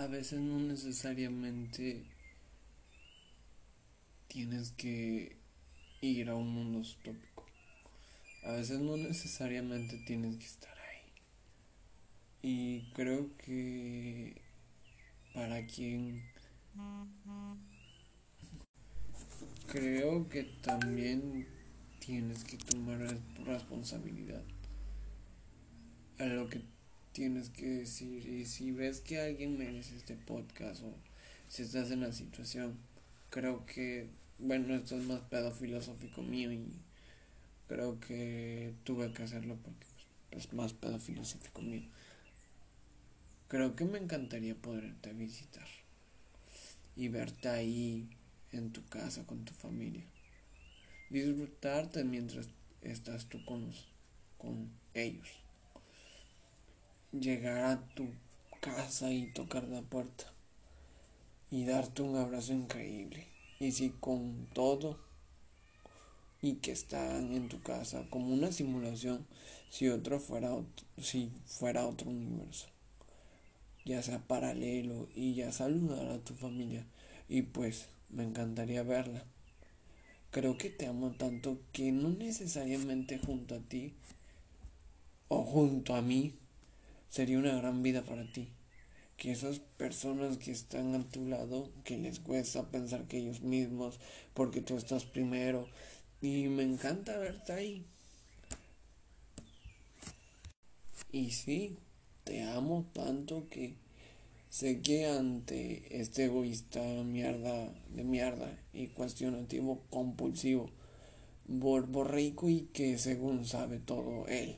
a veces no necesariamente tienes que ir a un mundo utópico. A veces no necesariamente tienes que estar ahí. Y creo que para quien creo que también tienes que tomar responsabilidad a lo que tienes que decir y si ves que alguien merece este podcast o si estás en la situación creo que bueno esto es más pedo filosófico mío y creo que tuve que hacerlo porque pues, es más pedo filosófico mío creo que me encantaría poderte visitar y verte ahí en tu casa con tu familia. Disfrutarte mientras estás tú con, con ellos. Llegar a tu casa y tocar la puerta y darte un abrazo increíble. Y si con todo y que están en tu casa como una simulación si otro fuera si fuera otro universo ya sea paralelo y ya saludar a tu familia y pues me encantaría verla. Creo que te amo tanto que no necesariamente junto a ti o junto a mí sería una gran vida para ti. Que esas personas que están a tu lado, que les cuesta pensar que ellos mismos, porque tú estás primero. Y me encanta verte ahí. Y sí, te amo tanto que Sé que ante este egoísta mierda de mierda y cuestionativo compulsivo, borrico y que según sabe todo él,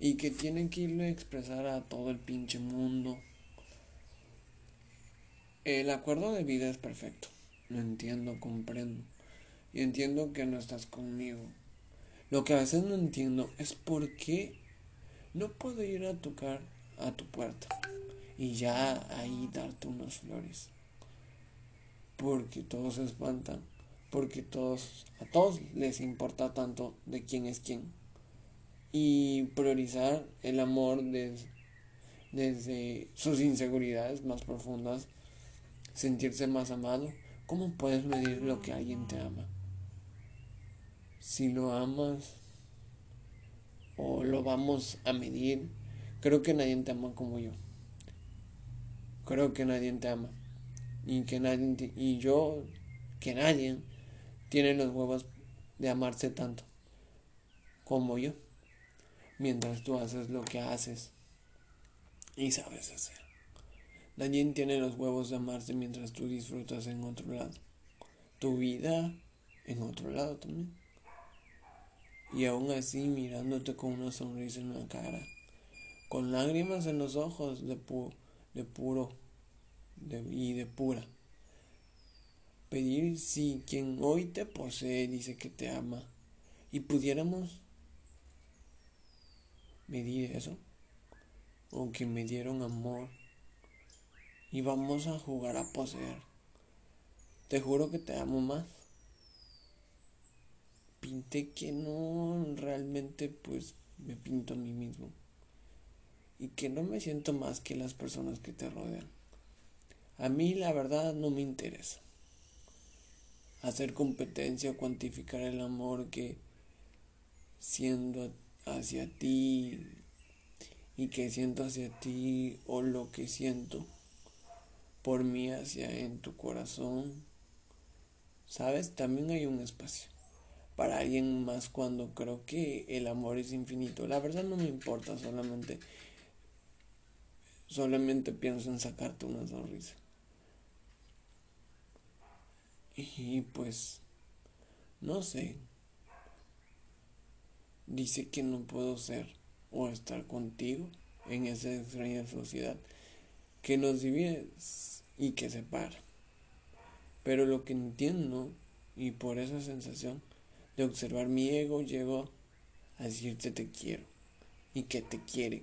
y que tiene que irle a expresar a todo el pinche mundo. El acuerdo de vida es perfecto, lo entiendo, comprendo, y entiendo que no estás conmigo. Lo que a veces no entiendo es por qué no puedo ir a tocar a tu puerta y ya ahí darte unas flores. Porque todos se espantan, porque todos, a todos les importa tanto de quién es quién. Y priorizar el amor desde, desde sus inseguridades más profundas, sentirse más amado. ¿Cómo puedes medir lo que alguien te ama? Si lo amas o lo vamos a medir, creo que nadie te ama como yo. Creo que nadie te ama. Y que nadie y yo que nadie tiene los huevos de amarse tanto como yo. Mientras tú haces lo que haces y sabes hacer. Nadie tiene los huevos de amarse mientras tú disfrutas en otro lado. Tu vida en otro lado también. Y aún así mirándote con una sonrisa en la cara, con lágrimas en los ojos de, pu de puro y de pura. Pedir si quien hoy te posee dice que te ama y pudiéramos medir eso, o que me dieron amor y vamos a jugar a poseer. Te juro que te amo más. Pinté que no realmente pues me pinto a mí mismo y que no me siento más que las personas que te rodean. A mí la verdad no me interesa hacer competencia cuantificar el amor que siento hacia ti y que siento hacia ti o lo que siento por mí hacia en tu corazón. Sabes, también hay un espacio para alguien más cuando creo que el amor es infinito. La verdad no me importa, solamente Solamente pienso en sacarte una sonrisa. Y pues, no sé. Dice que no puedo ser o estar contigo en esa extraña sociedad que nos divide y que separa. Pero lo que entiendo y por esa sensación de observar mi ego llegó a decirte te quiero y que te quiere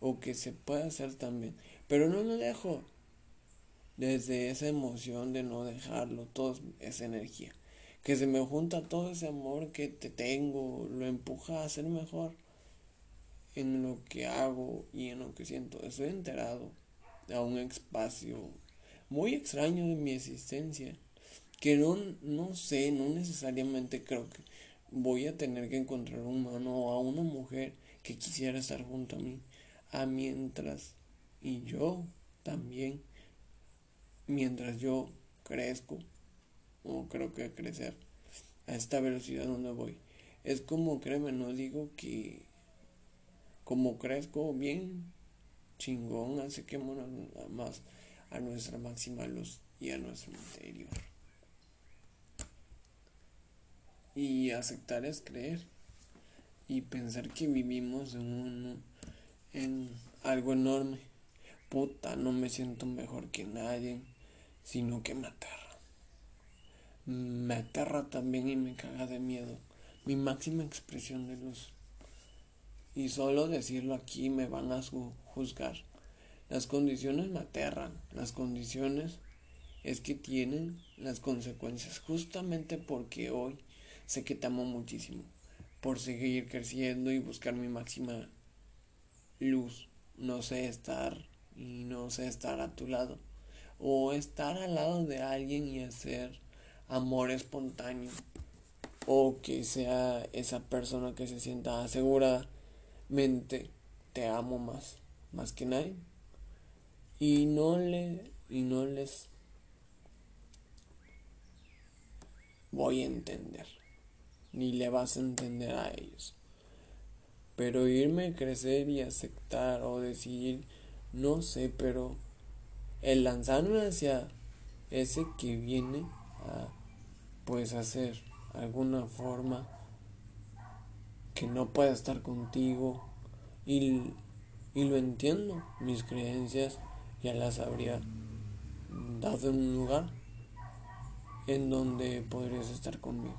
o que se puede hacer también. Pero no lo dejo. Desde esa emoción de no dejarlo, toda esa energía. Que se me junta todo ese amor que te tengo, lo empuja a ser mejor en lo que hago y en lo que siento. Estoy enterado a un espacio muy extraño de mi existencia, que no, no sé, no necesariamente creo que voy a tener que encontrar un humano o a una mujer que quisiera estar junto a mí, a mientras y yo también, mientras yo crezco, o creo que crecer a esta velocidad donde voy. Es como, créeme, no digo que como crezco bien chingón, hace que más a nuestra máxima luz y a nuestro interior. Y aceptar es creer y pensar que vivimos en un en algo enorme. Puta, no me siento mejor que nadie, sino que me aterra. Me aterra también y me caga de miedo. Mi máxima expresión de luz. Y solo decirlo aquí me van a juzgar. Las condiciones me aterran. Las condiciones es que tienen las consecuencias justamente porque hoy sé que te amo muchísimo. Por seguir creciendo y buscar mi máxima luz. No sé estar y no sé estar a tu lado. O estar al lado de alguien y hacer amor espontáneo. O que sea esa persona que se sienta asegurada mente te amo más, más que nadie. Y no le y no les voy a entender, ni le vas a entender a ellos. Pero irme a crecer y aceptar o decidir, no sé, pero el lanzarme hacia ese que viene a pues hacer alguna forma que no pueda estar contigo y, y lo entiendo, mis creencias ya las habría dado en un lugar en donde podrías estar conmigo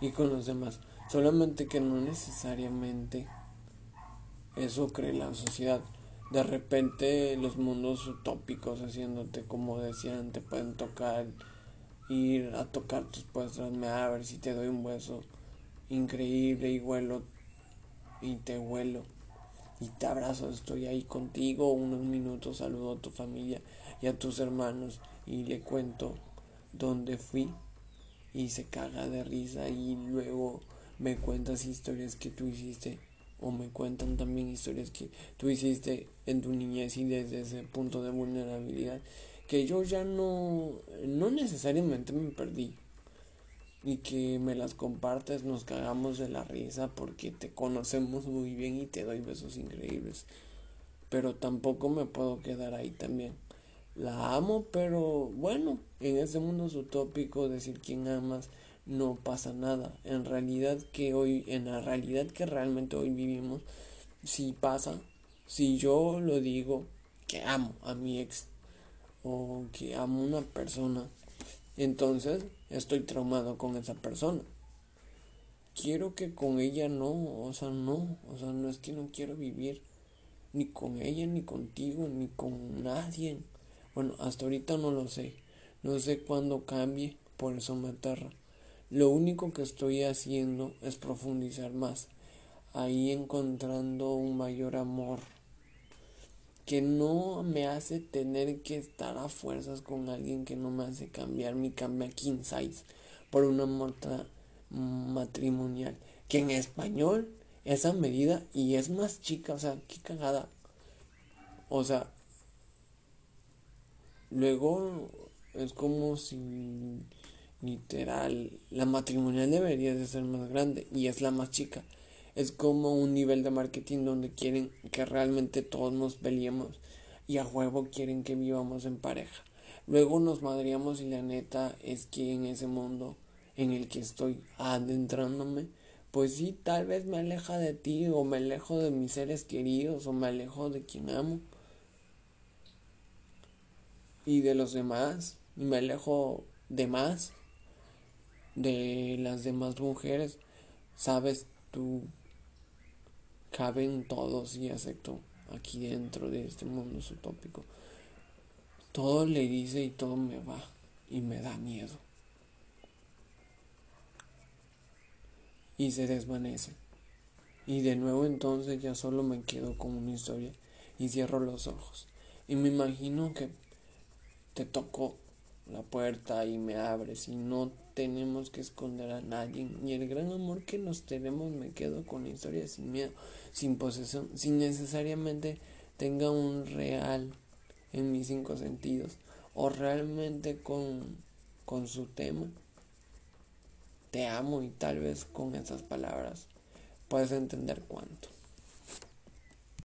y con los demás, solamente que no necesariamente eso cree la sociedad. De repente los mundos utópicos haciéndote como decían, te pueden tocar, ir a tocar tus puestos, a ver si te doy un hueso increíble y vuelo y te vuelo y te abrazo, estoy ahí contigo unos minutos, saludo a tu familia y a tus hermanos y le cuento dónde fui y se caga de risa y luego me cuentas historias que tú hiciste o me cuentan también historias que tú hiciste en tu niñez y desde ese punto de vulnerabilidad que yo ya no no necesariamente me perdí y que me las compartes, nos cagamos de la risa porque te conocemos muy bien y te doy besos increíbles. Pero tampoco me puedo quedar ahí también. La amo, pero bueno, en ese mundo es utópico decir quién amas no pasa nada. En realidad que hoy, en la realidad que realmente hoy vivimos, si pasa, si yo lo digo que amo a mi ex o que amo una persona, entonces estoy traumado con esa persona. Quiero que con ella no, o sea, no, o sea, no es que no quiero vivir ni con ella, ni contigo, ni con nadie. Bueno, hasta ahorita no lo sé. No sé cuándo cambie, por eso me aterra. Lo único que estoy haciendo es profundizar más, ahí encontrando un mayor amor que no me hace tener que estar a fuerzas con alguien que no me hace cambiar mi cambia king size por una muerta matrimonial. Que en español esa medida y es más chica, o sea, qué cagada. O sea, luego es como si literal la matrimonial debería de ser más grande y es la más chica es como un nivel de marketing donde quieren que realmente todos nos peleemos y a juego quieren que vivamos en pareja. Luego nos madríamos y la neta es que en ese mundo en el que estoy adentrándome, pues sí, tal vez me aleja de ti o me alejo de mis seres queridos o me alejo de quien amo y de los demás y me alejo de más de las demás mujeres. Sabes, tú caben todos y acepto aquí dentro de este mundo utópico. Todo le dice y todo me va y me da miedo. Y se desvanece. Y de nuevo entonces ya solo me quedo con una historia y cierro los ojos. Y me imagino que te tocó la puerta y me abres y no tenemos que esconder a nadie. Y el gran amor que nos tenemos me quedo con la historia sin miedo, sin posesión, sin necesariamente tenga un real en mis cinco sentidos o realmente con, con su tema. Te amo y tal vez con esas palabras puedes entender cuánto.